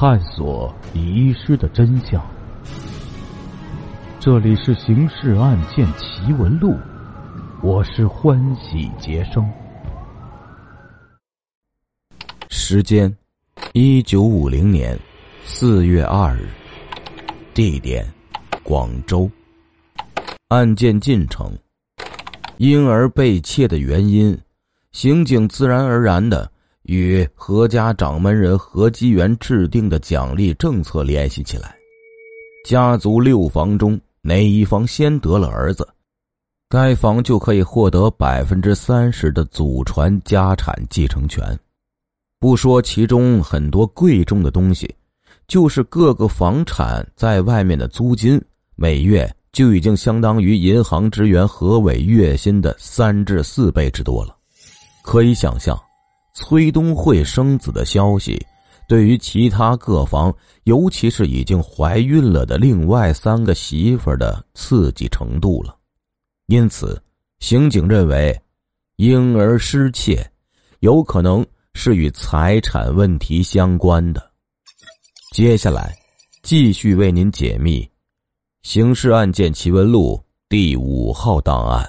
探索遗失的真相。这里是《刑事案件奇闻录》，我是欢喜杰生。时间：一九五零年四月二日。地点：广州。案件进程：婴儿被窃的原因，刑警自然而然的与何家掌门人何基元制定的奖励政策联系起来。家族六房中哪一房先得了儿子，该房就可以获得百分之三十的祖传家产继承权。不说其中很多贵重的东西，就是各个房产在外面的租金，每月。就已经相当于银行职员何伟月薪的三至四倍之多了。可以想象，崔东慧生子的消息，对于其他各房，尤其是已经怀孕了的另外三个媳妇的刺激程度了。因此，刑警认为，婴儿失窃，有可能是与财产问题相关的。接下来，继续为您解密。《刑事案件奇闻录》第五号档案：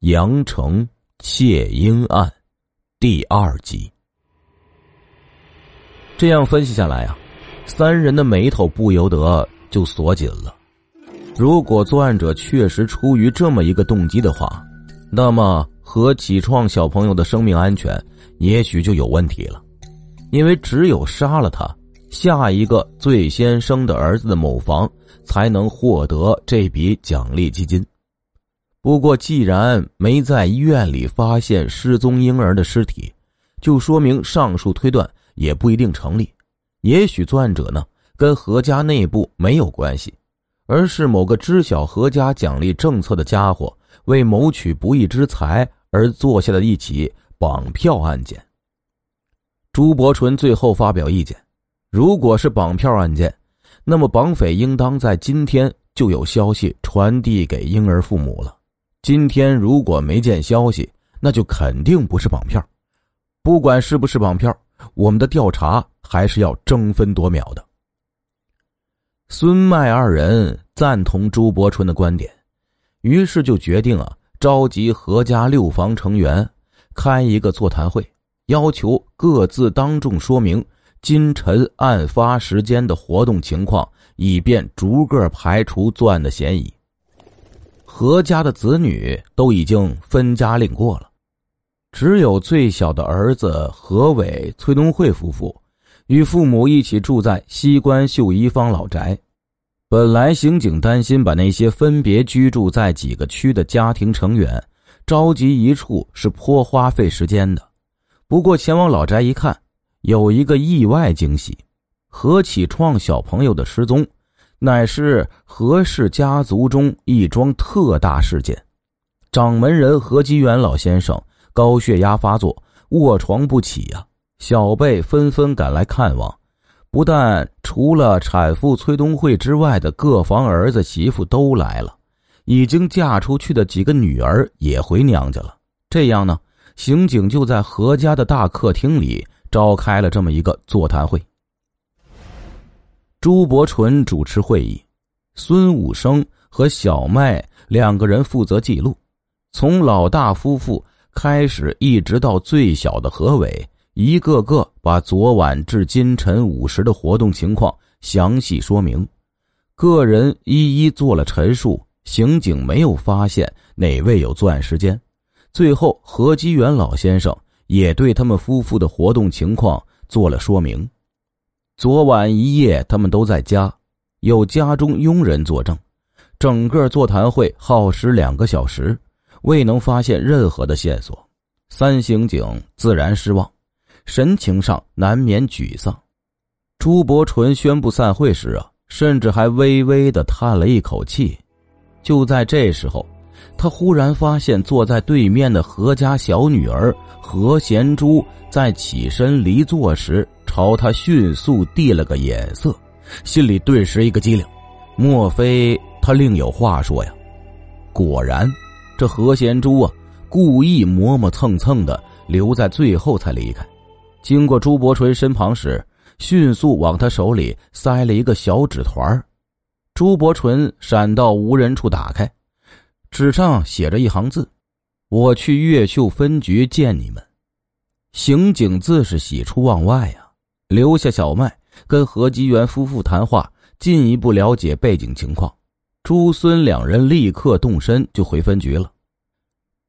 阳城窃婴案第二集。这样分析下来啊，三人的眉头不由得就锁紧了。如果作案者确实出于这么一个动机的话，那么何启创小朋友的生命安全也许就有问题了，因为只有杀了他。下一个最先生的儿子的某房才能获得这笔奖励基金。不过，既然没在医院里发现失踪婴儿的尸体，就说明上述推断也不一定成立。也许作案者呢跟何家内部没有关系，而是某个知晓何家奖励政策的家伙为谋取不义之财而做下的一起绑票案件。朱伯纯最后发表意见。如果是绑票案件，那么绑匪应当在今天就有消息传递给婴儿父母了。今天如果没见消息，那就肯定不是绑票。不管是不是绑票，我们的调查还是要争分夺秒的。孙麦二人赞同朱伯春的观点，于是就决定啊，召集何家六房成员，开一个座谈会，要求各自当众说明。今晨案发时间的活动情况，以便逐个排除作案的嫌疑。何家的子女都已经分家另过了，只有最小的儿子何伟、崔东慧夫妇与父母一起住在西关秀一坊老宅。本来刑警担心把那些分别居住在几个区的家庭成员召集一处是颇花费时间的，不过前往老宅一看。有一个意外惊喜，何启创小朋友的失踪，乃是何氏家族中一桩特大事件。掌门人何基元老先生高血压发作，卧床不起呀，小辈纷纷赶来看望。不但除了产妇崔东慧之外的各房儿子媳妇都来了，已经嫁出去的几个女儿也回娘家了。这样呢，刑警就在何家的大客厅里。召开了这么一个座谈会，朱伯纯主持会议，孙武生和小麦两个人负责记录，从老大夫妇开始，一直到最小的何伟，一个个把昨晚至今晨午时的活动情况详细说明，个人一一做了陈述。刑警没有发现哪位有作案时间，最后何基元老先生。也对他们夫妇的活动情况做了说明。昨晚一夜，他们都在家，有家中佣人作证。整个座谈会耗时两个小时，未能发现任何的线索。三刑警自然失望，神情上难免沮丧。朱伯纯宣布散会时啊，甚至还微微的叹了一口气。就在这时候。他忽然发现，坐在对面的何家小女儿何贤珠在起身离座时，朝他迅速递了个眼色，心里顿时一个机灵，莫非他另有话说呀？果然，这何贤珠啊，故意磨磨蹭蹭的留在最后才离开。经过朱伯纯身旁时，迅速往他手里塞了一个小纸团朱伯纯闪到无人处打开，纸上写着一行字：“我去越秀分局见你们。”刑警自是喜出望外呀，留下小麦跟何吉元夫妇谈话，进一步了解背景情况。朱孙两人立刻动身就回分局了。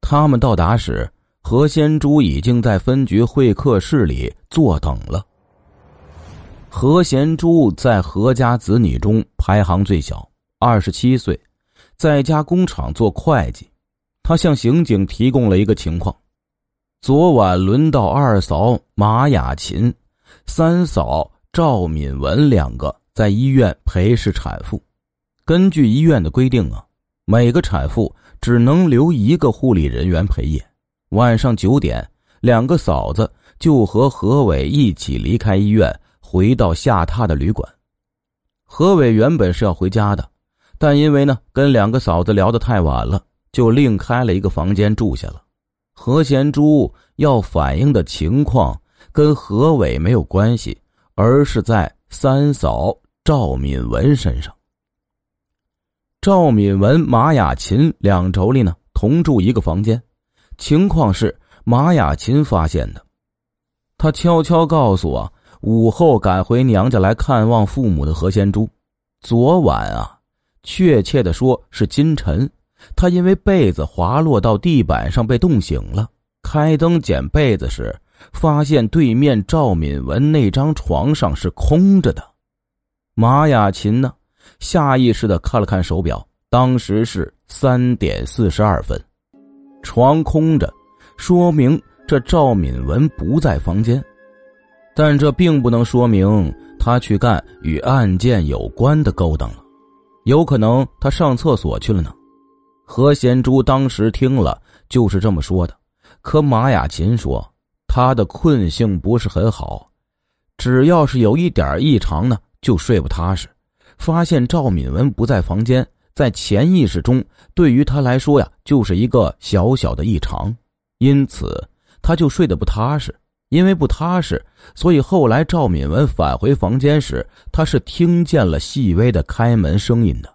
他们到达时，何先珠已经在分局会客室里坐等了。何贤珠在何家子女中排行最小，二十七岁，在家工厂做会计。他向刑警提供了一个情况：昨晚轮到二嫂马雅琴、三嫂赵敏文两个在医院陪侍产妇。根据医院的规定啊，每个产妇只能留一个护理人员陪夜。晚上九点，两个嫂子就和何伟一起离开医院。回到下榻的旅馆，何伟原本是要回家的，但因为呢跟两个嫂子聊得太晚了，就另开了一个房间住下了。何贤珠要反映的情况跟何伟没有关系，而是在三嫂赵敏文身上。赵敏文、马雅琴两妯娌呢同住一个房间，情况是马雅琴发现的，她悄悄告诉我。午后赶回娘家来看望父母的何仙珠，昨晚啊，确切的说是今晨，他因为被子滑落到地板上被冻醒了。开灯捡被子时，发现对面赵敏文那张床上是空着的。马雅琴呢，下意识的看了看手表，当时是三点四十二分，床空着，说明这赵敏文不在房间。但这并不能说明他去干与案件有关的勾当了，有可能他上厕所去了呢。何贤珠当时听了就是这么说的，可马雅琴说他的困性不是很好，只要是有一点异常呢，就睡不踏实。发现赵敏文不在房间，在潜意识中对于他来说呀，就是一个小小的异常，因此他就睡得不踏实。因为不踏实，所以后来赵敏文返回房间时，他是听见了细微的开门声音的。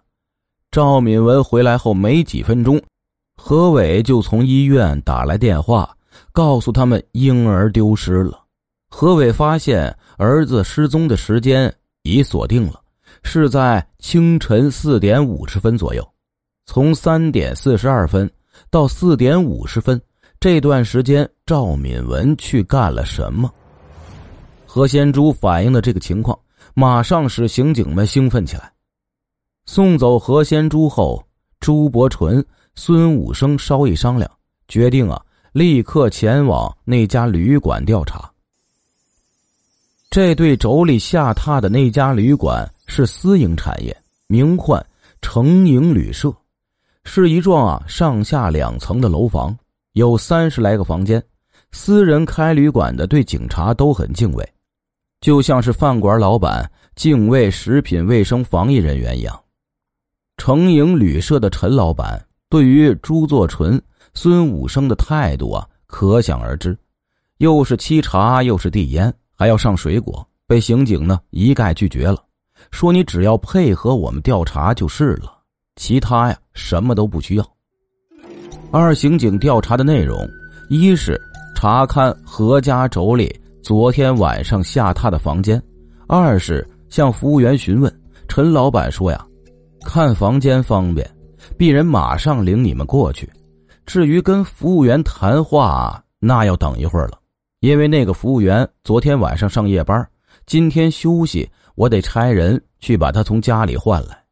赵敏文回来后没几分钟，何伟就从医院打来电话，告诉他们婴儿丢失了。何伟发现儿子失踪的时间已锁定了，是在清晨四点五十分左右。从三点四十二分到四点五十分。这段时间，赵敏文去干了什么？何先珠反映的这个情况，马上使刑警们兴奋起来。送走何先珠后，朱伯纯、孙武生稍一商量，决定啊，立刻前往那家旅馆调查。这对妯娌下榻的那家旅馆是私营产业，名唤成营旅社，是一幢啊上下两层的楼房。有三十来个房间，私人开旅馆的对警察都很敬畏，就像是饭馆老板敬畏食品卫生防疫人员一样。成营旅社的陈老板对于朱作纯、孙武生的态度啊，可想而知，又是沏茶又是递烟，还要上水果，被刑警呢一概拒绝了，说你只要配合我们调查就是了，其他呀什么都不需要。二刑警调查的内容，一是查看何家妯娌昨天晚上下榻的房间；二是向服务员询问。陈老板说呀，看房间方便，鄙人马上领你们过去。至于跟服务员谈话，那要等一会儿了，因为那个服务员昨天晚上上夜班，今天休息，我得差人去把他从家里换来。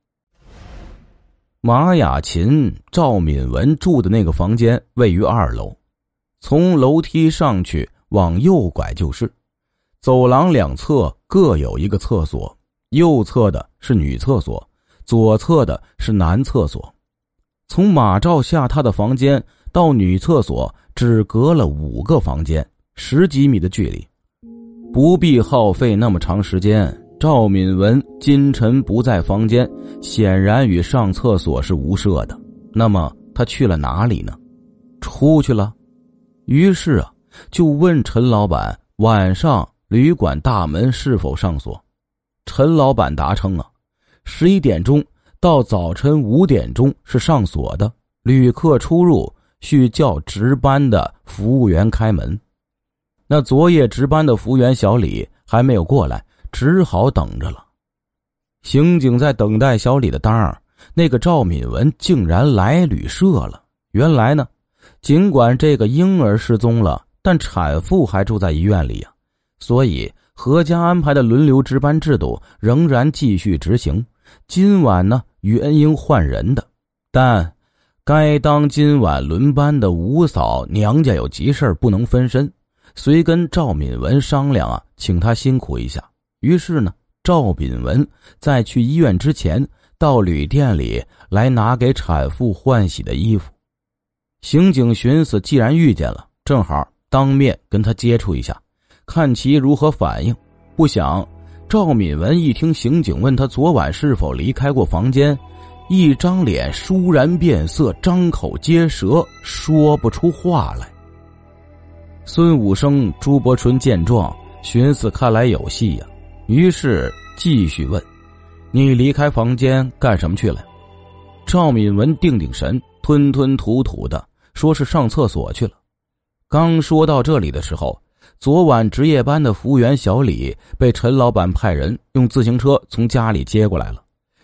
马雅琴、赵敏文住的那个房间位于二楼，从楼梯上去往右拐就是。走廊两侧各有一个厕所，右侧的是女厕所，左侧的是男厕所。从马照下榻的房间到女厕所只隔了五个房间，十几米的距离，不必耗费那么长时间。赵敏文今晨不在房间，显然与上厕所是无涉的。那么他去了哪里呢？出去了。于是啊，就问陈老板：晚上旅馆大门是否上锁。陈老板答称啊，十一点钟到早晨五点钟是上锁的，旅客出入需叫值班的服务员开门。那昨夜值班的服务员小李还没有过来，只好等着了。刑警在等待小李的当儿，那个赵敏文竟然来旅社了。原来呢，尽管这个婴儿失踪了，但产妇还住在医院里呀，所以何家安排的轮流值班制度仍然继续执行。今晚呢，与恩英换人的，但该当今晚轮班的吴嫂娘家有急事不能分身。遂跟赵敏文商量啊，请他辛苦一下。于是呢，赵敏文在去医院之前，到旅店里来拿给产妇换洗的衣服。刑警寻思，既然遇见了，正好当面跟他接触一下，看其如何反应。不想，赵敏文一听刑警问他昨晚是否离开过房间，一张脸倏然变色，张口结舌，说不出话来。孙武生、朱伯纯见状，寻思看来有戏呀，于是继续问：“你离开房间干什么去了？”赵敏文定定神，吞吞吐吐的说：“是上厕所去了。”刚说到这里的时候，昨晚值夜班的服务员小李被陈老板派人用自行车从家里接过来了。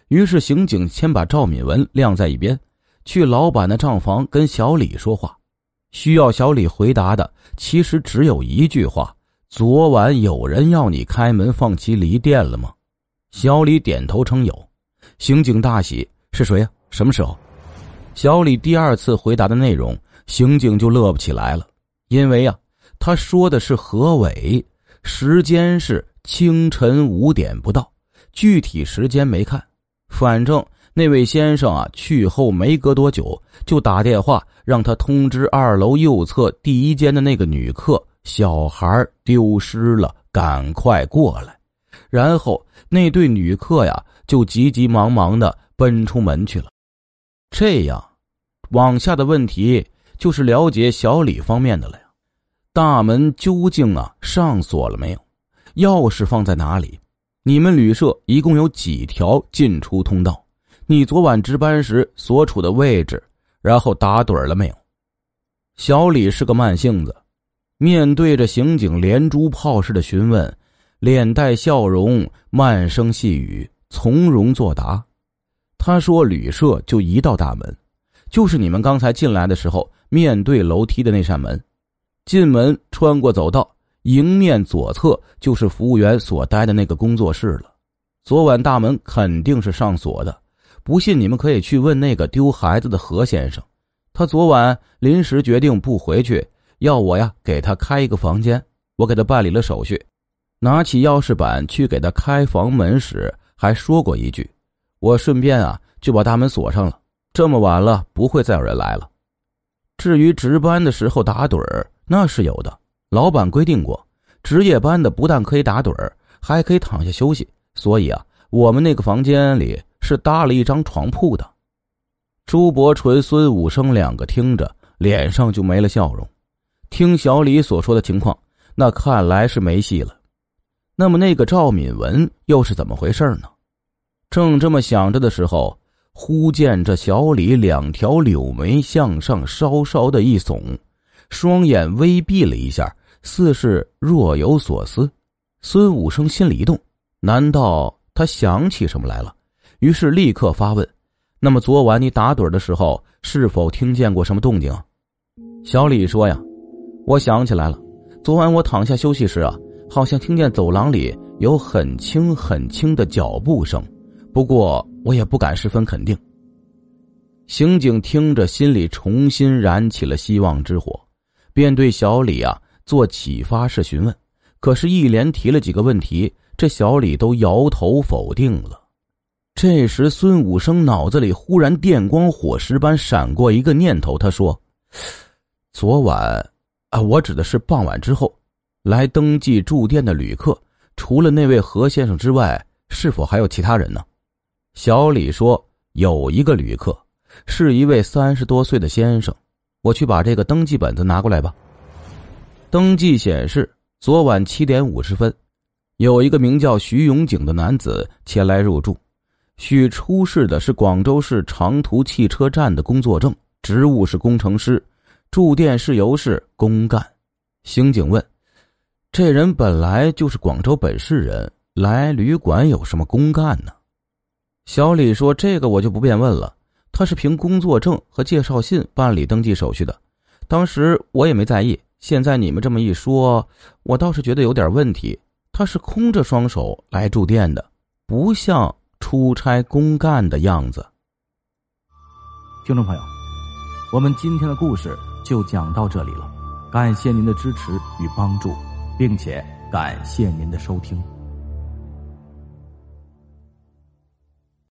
于是刑警先把赵敏文晾在一边，去老板的账房跟小李说话。需要小李回答的其实只有一句话：“昨晚有人要你开门放其离店了吗？”小李点头称有。刑警大喜：“是谁呀？什么时候？”小李第二次回答的内容，刑警就乐不起来了，因为呀，他说的是何伟，时间是清晨五点不到，具体时间没看，反正。那位先生啊，去后没隔多久，就打电话让他通知二楼右侧第一间的那个女客，小孩丢失了，赶快过来。然后那对女客呀，就急急忙忙的奔出门去了。这样，往下的问题就是了解小李方面的了。大门究竟啊上锁了没有？钥匙放在哪里？你们旅社一共有几条进出通道？你昨晚值班时所处的位置，然后打盹了没有？小李是个慢性子，面对着刑警连珠炮似的询问，脸带笑容，慢声细语，从容作答。他说：“旅社就一道大门，就是你们刚才进来的时候面对楼梯的那扇门。进门穿过走道，迎面左侧就是服务员所待的那个工作室了。昨晚大门肯定是上锁的。”不信，你们可以去问那个丢孩子的何先生，他昨晚临时决定不回去，要我呀给他开一个房间。我给他办理了手续，拿起钥匙板去给他开房门时，还说过一句：“我顺便啊就把大门锁上了。这么晚了，不会再有人来了。”至于值班的时候打盹儿，那是有的。老板规定过，值夜班的不但可以打盹儿，还可以躺下休息。所以啊，我们那个房间里。是搭了一张床铺的，朱伯纯、孙武生两个听着，脸上就没了笑容。听小李所说的情况，那看来是没戏了。那么那个赵敏文又是怎么回事呢？正这么想着的时候，忽见这小李两条柳眉向上稍稍的一耸，双眼微闭了一下，似是若有所思。孙武生心里一动，难道他想起什么来了？于是立刻发问：“那么昨晚你打盹的时候，是否听见过什么动静？”小李说：“呀，我想起来了，昨晚我躺下休息时啊，好像听见走廊里有很轻很轻的脚步声，不过我也不敢十分肯定。”刑警听着，心里重新燃起了希望之火，便对小李啊做启发式询问。可是，一连提了几个问题，这小李都摇头否定了。这时，孙武生脑子里忽然电光火石般闪过一个念头，他说：“昨晚，啊，我指的是傍晚之后，来登记住店的旅客，除了那位何先生之外，是否还有其他人呢？”小李说：“有一个旅客，是一位三十多岁的先生。我去把这个登记本子拿过来吧。”登记显示，昨晚七点五十分，有一个名叫徐永景的男子前来入住。许出示的是广州市长途汽车站的工作证，职务是工程师，住店事由是公干。刑警问：“这人本来就是广州本市人，来旅馆有什么公干呢？”小李说：“这个我就不便问了。他是凭工作证和介绍信办理登记手续的，当时我也没在意。现在你们这么一说，我倒是觉得有点问题。他是空着双手来住店的，不像……”出差公干的样子。听众朋友，我们今天的故事就讲到这里了，感谢您的支持与帮助，并且感谢您的收听。